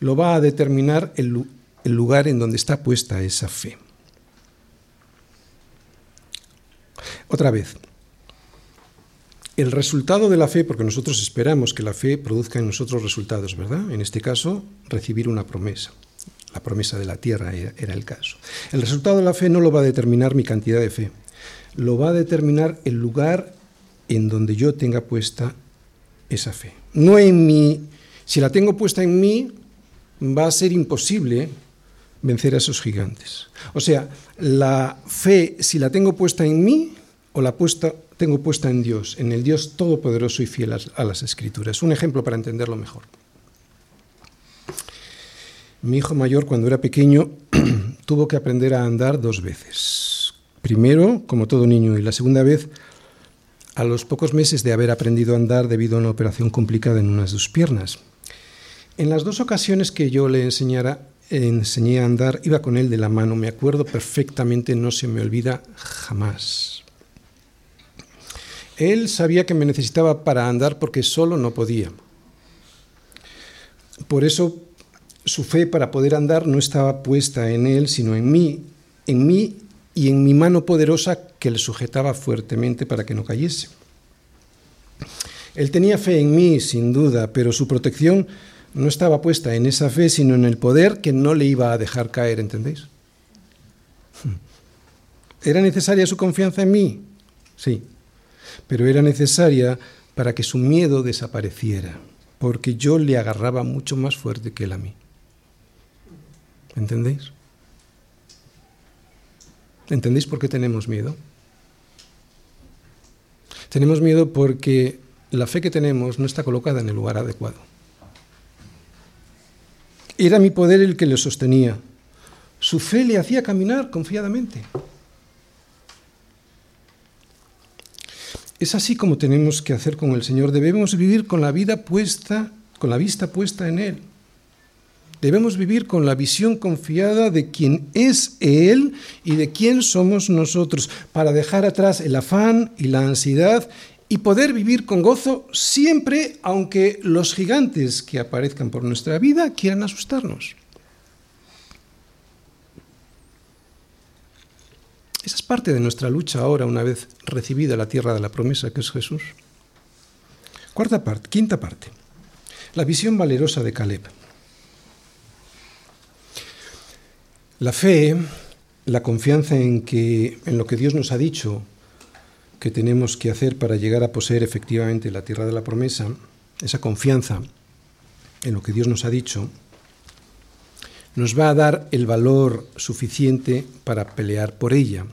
lo va a determinar el, lugar en donde está puesta esa fe. Otra vez, el resultado de la fe, porque nosotros esperamos que la fe produzca en nosotros resultados, ¿verdad? En este caso, recibir una promesa. La promesa de la tierra era el caso. El resultado de la fe no lo va a determinar mi cantidad de fe, lo va a determinar el lugar en donde yo tenga puesta esa fe. No en mí, si la tengo puesta en mí, va a ser imposible vencer a esos gigantes. O sea, la fe, si la tengo puesta en mí o la puesta, tengo puesta en Dios, en el Dios todopoderoso y fiel a las escrituras. Un ejemplo para entenderlo mejor. Mi hijo mayor, cuando era pequeño, tuvo que aprender a andar dos veces. Primero, como todo niño, y la segunda vez, a los pocos meses de haber aprendido a andar debido a una operación complicada en unas de sus piernas. En las dos ocasiones que yo le enseñara, enseñé a andar, iba con él de la mano, me acuerdo perfectamente, no se me olvida jamás. Él sabía que me necesitaba para andar porque solo no podía. Por eso su fe para poder andar no estaba puesta en él, sino en mí, en mí y en mi mano poderosa que le sujetaba fuertemente para que no cayese. Él tenía fe en mí, sin duda, pero su protección no estaba puesta en esa fe, sino en el poder que no le iba a dejar caer, ¿entendéis? ¿Era necesaria su confianza en mí? Sí, pero era necesaria para que su miedo desapareciera, porque yo le agarraba mucho más fuerte que él a mí. ¿Entendéis? ¿Entendéis por qué tenemos miedo? Tenemos miedo porque la fe que tenemos no está colocada en el lugar adecuado. Era mi poder el que le sostenía. Su fe le hacía caminar confiadamente. Es así como tenemos que hacer con el Señor. Debemos vivir con la vida puesta, con la vista puesta en Él. Debemos vivir con la visión confiada de quién es Él y de quién somos nosotros, para dejar atrás el afán y la ansiedad y poder vivir con gozo siempre, aunque los gigantes que aparezcan por nuestra vida quieran asustarnos. Esa es parte de nuestra lucha ahora, una vez recibida la tierra de la promesa que es Jesús. Cuarta parte, quinta parte, la visión valerosa de Caleb. La fe, la confianza en, que, en lo que Dios nos ha dicho que tenemos que hacer para llegar a poseer efectivamente la tierra de la promesa, esa confianza en lo que Dios nos ha dicho, nos va a dar el valor suficiente para pelear por ella.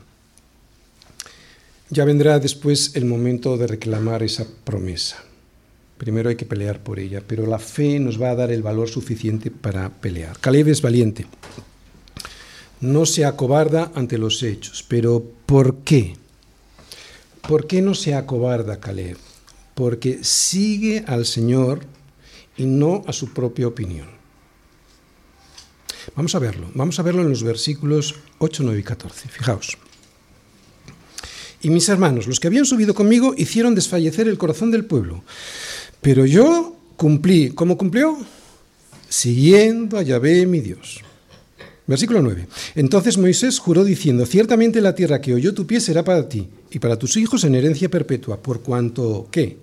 Ya vendrá después el momento de reclamar esa promesa. Primero hay que pelear por ella, pero la fe nos va a dar el valor suficiente para pelear. Caleb es valiente. No se acobarda ante los hechos. Pero ¿por qué? ¿Por qué no se acobarda Caleb? Porque sigue al Señor y no a su propia opinión. Vamos a verlo. Vamos a verlo en los versículos 8, 9 y 14. Fijaos. Y mis hermanos, los que habían subido conmigo, hicieron desfallecer el corazón del pueblo. Pero yo cumplí. ¿Cómo cumplió? Siguiendo a Yahvé mi Dios. Versículo 9. Entonces Moisés juró diciendo, ciertamente la tierra que oyó tu pie será para ti y para tus hijos en herencia perpetua, por cuanto, ¿qué?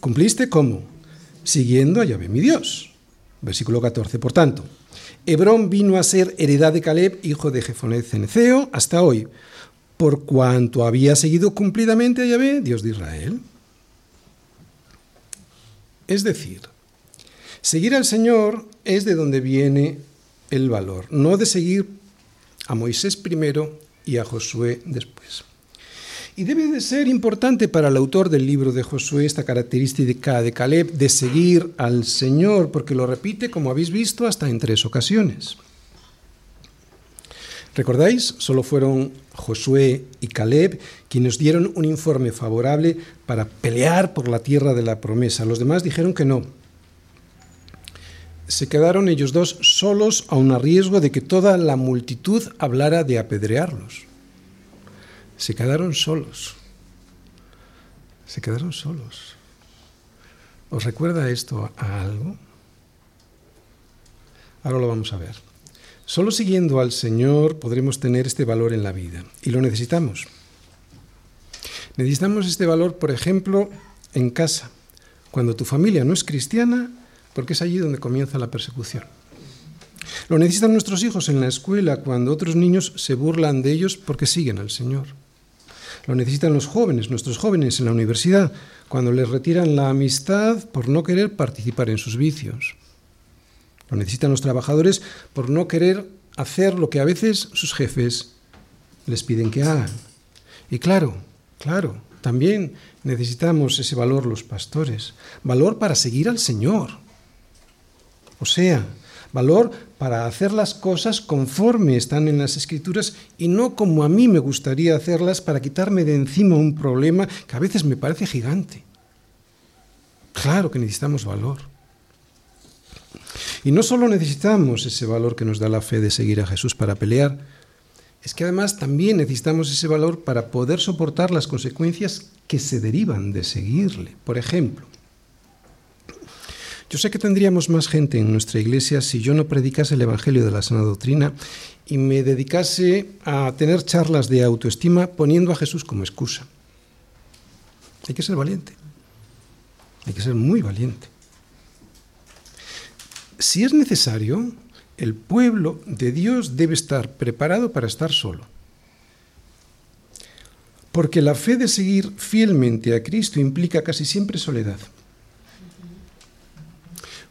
¿Cumpliste cómo? Siguiendo a Yahvé mi Dios. Versículo 14. Por tanto, Hebrón vino a ser heredad de Caleb, hijo de Jefonet Ceneceo, hasta hoy, por cuanto había seguido cumplidamente a Yahvé, Dios de Israel. Es decir, seguir al Señor es de donde viene el valor, no de seguir a Moisés primero y a Josué después. Y debe de ser importante para el autor del libro de Josué esta característica de Caleb de seguir al Señor, porque lo repite, como habéis visto, hasta en tres ocasiones. ¿Recordáis? Solo fueron Josué y Caleb quienes dieron un informe favorable para pelear por la tierra de la promesa. Los demás dijeron que no. Se quedaron ellos dos solos aun a riesgo de que toda la multitud hablara de apedrearlos. Se quedaron solos. Se quedaron solos. ¿Os recuerda esto a algo? Ahora lo vamos a ver. Solo siguiendo al Señor podremos tener este valor en la vida y lo necesitamos. Necesitamos este valor, por ejemplo, en casa, cuando tu familia no es cristiana, porque es allí donde comienza la persecución. Lo necesitan nuestros hijos en la escuela, cuando otros niños se burlan de ellos porque siguen al Señor. Lo necesitan los jóvenes, nuestros jóvenes en la universidad, cuando les retiran la amistad por no querer participar en sus vicios. Lo necesitan los trabajadores por no querer hacer lo que a veces sus jefes les piden que hagan. Y claro, claro, también necesitamos ese valor los pastores, valor para seguir al Señor. O sea, valor para hacer las cosas conforme están en las escrituras y no como a mí me gustaría hacerlas para quitarme de encima un problema que a veces me parece gigante. Claro que necesitamos valor. Y no solo necesitamos ese valor que nos da la fe de seguir a Jesús para pelear, es que además también necesitamos ese valor para poder soportar las consecuencias que se derivan de seguirle. Por ejemplo, yo sé que tendríamos más gente en nuestra iglesia si yo no predicase el Evangelio de la sana doctrina y me dedicase a tener charlas de autoestima poniendo a Jesús como excusa. Hay que ser valiente. Hay que ser muy valiente si es necesario, el pueblo de Dios debe estar preparado para estar solo. Porque la fe de seguir fielmente a Cristo implica casi siempre soledad.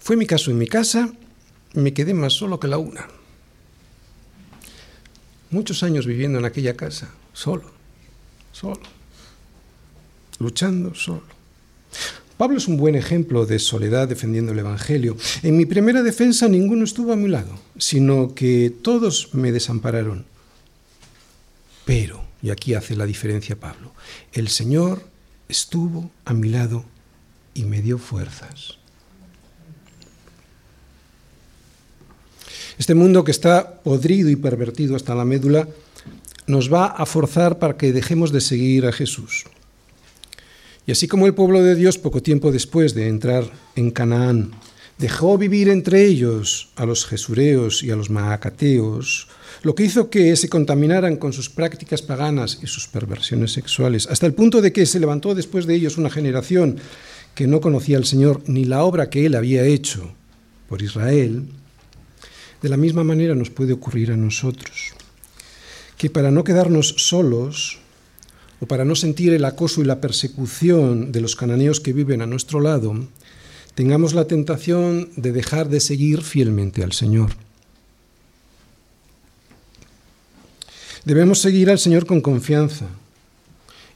Fue mi caso en mi casa, me quedé más solo que la una. Muchos años viviendo en aquella casa, solo, solo, luchando solo. Pablo es un buen ejemplo de soledad defendiendo el Evangelio. En mi primera defensa ninguno estuvo a mi lado, sino que todos me desampararon. Pero, y aquí hace la diferencia Pablo, el Señor estuvo a mi lado y me dio fuerzas. Este mundo que está podrido y pervertido hasta la médula nos va a forzar para que dejemos de seguir a Jesús. Y así como el pueblo de Dios, poco tiempo después de entrar en Canaán, dejó vivir entre ellos a los jesureos y a los maacateos, lo que hizo que se contaminaran con sus prácticas paganas y sus perversiones sexuales, hasta el punto de que se levantó después de ellos una generación que no conocía al Señor ni la obra que Él había hecho por Israel, de la misma manera nos puede ocurrir a nosotros, que para no quedarnos solos, o para no sentir el acoso y la persecución de los cananeos que viven a nuestro lado, tengamos la tentación de dejar de seguir fielmente al Señor. Debemos seguir al Señor con confianza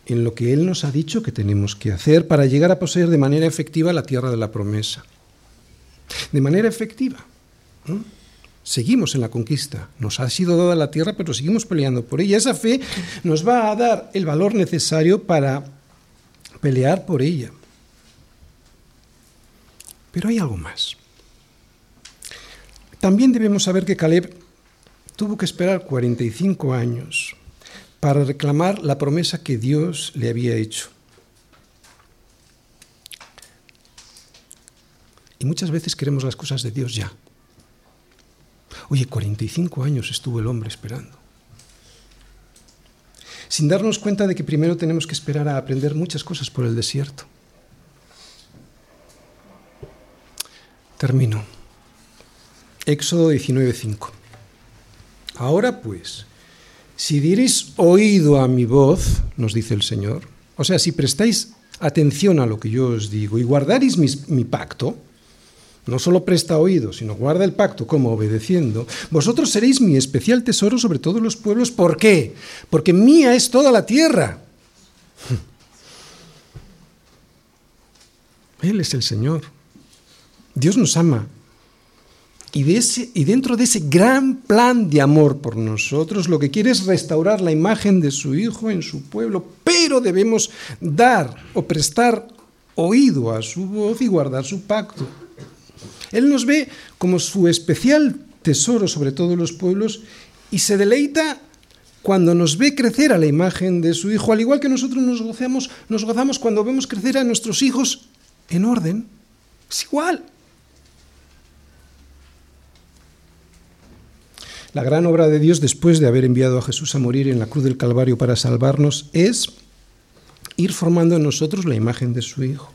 en lo que Él nos ha dicho que tenemos que hacer para llegar a poseer de manera efectiva la tierra de la promesa. De manera efectiva. Seguimos en la conquista. Nos ha sido dada la tierra, pero seguimos peleando por ella. Esa fe nos va a dar el valor necesario para pelear por ella. Pero hay algo más. También debemos saber que Caleb tuvo que esperar 45 años para reclamar la promesa que Dios le había hecho. Y muchas veces queremos las cosas de Dios ya. Oye, 45 años estuvo el hombre esperando. Sin darnos cuenta de que primero tenemos que esperar a aprender muchas cosas por el desierto. Termino. Éxodo 19:5. Ahora pues, si diereis oído a mi voz, nos dice el Señor, o sea, si prestáis atención a lo que yo os digo y guardaréis mi, mi pacto, no solo presta oído, sino guarda el pacto como obedeciendo, vosotros seréis mi especial tesoro sobre todos los pueblos. ¿Por qué? Porque mía es toda la tierra. Él es el Señor. Dios nos ama. Y, ese, y dentro de ese gran plan de amor por nosotros, lo que quiere es restaurar la imagen de su Hijo en su pueblo, pero debemos dar o prestar oído a su voz y guardar su pacto. Él nos ve como su especial tesoro sobre todos los pueblos y se deleita cuando nos ve crecer a la imagen de su Hijo, al igual que nosotros nos gozamos, nos gozamos cuando vemos crecer a nuestros hijos en orden. Es igual. La gran obra de Dios después de haber enviado a Jesús a morir en la cruz del Calvario para salvarnos es ir formando en nosotros la imagen de su Hijo.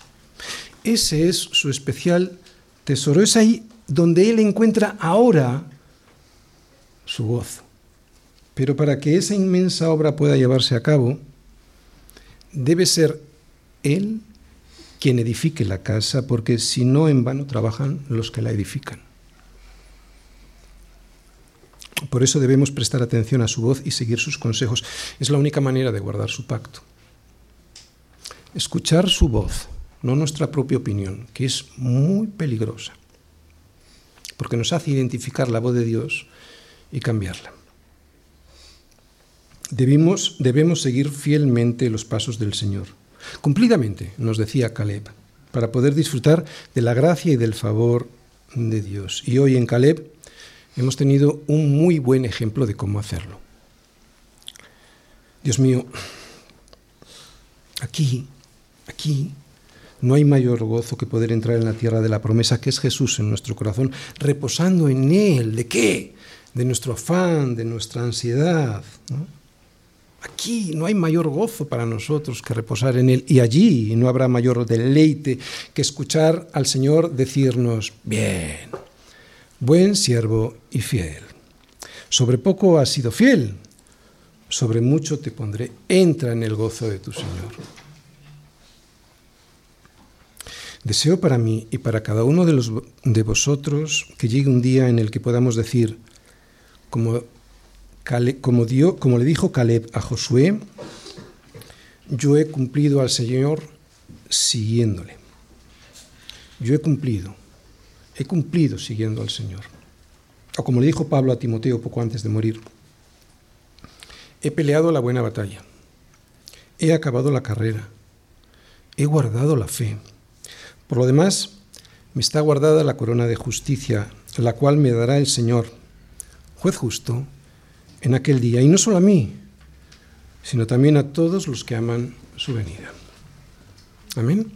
Ese es su especial tesoro. Es ahí donde Él encuentra ahora su gozo. Pero para que esa inmensa obra pueda llevarse a cabo, debe ser Él quien edifique la casa, porque si no, en vano trabajan los que la edifican. Por eso debemos prestar atención a su voz y seguir sus consejos. Es la única manera de guardar su pacto. Escuchar su voz no nuestra propia opinión, que es muy peligrosa, porque nos hace identificar la voz de Dios y cambiarla. Debemos, seguir fielmente los pasos del Señor, cumplidamente, nos decía Caleb, para poder disfrutar de la gracia y del favor de Dios. Y hoy en Caleb hemos tenido un muy buen ejemplo de cómo hacerlo. Dios mío, aquí, aquí no hay mayor gozo que poder entrar en la tierra de la promesa, que es Jesús en nuestro corazón, reposando en Él. ¿De qué? De nuestro afán, de nuestra ansiedad. Aquí no hay mayor gozo para nosotros que reposar en Él. Y allí no habrá mayor deleite que escuchar al Señor decirnos, bien, buen siervo y fiel. Sobre poco has sido fiel, sobre mucho te pondré. Entra en el gozo de tu Señor. Deseo para mí y para cada uno de, los, de vosotros que llegue un día en el que podamos decir, como, como, como le dijo Caleb a Josué, yo he cumplido al Señor siguiéndole. Yo he cumplido, he cumplido siguiendo al Señor. O como le dijo Pablo a Timoteo poco antes de morir, he peleado la buena batalla, he acabado la carrera, he guardado la fe. Por lo demás, me está guardada la corona de justicia, la cual me dará el Señor, juez justo, en aquel día, y no solo a mí, sino también a todos los que aman su venida. Amén.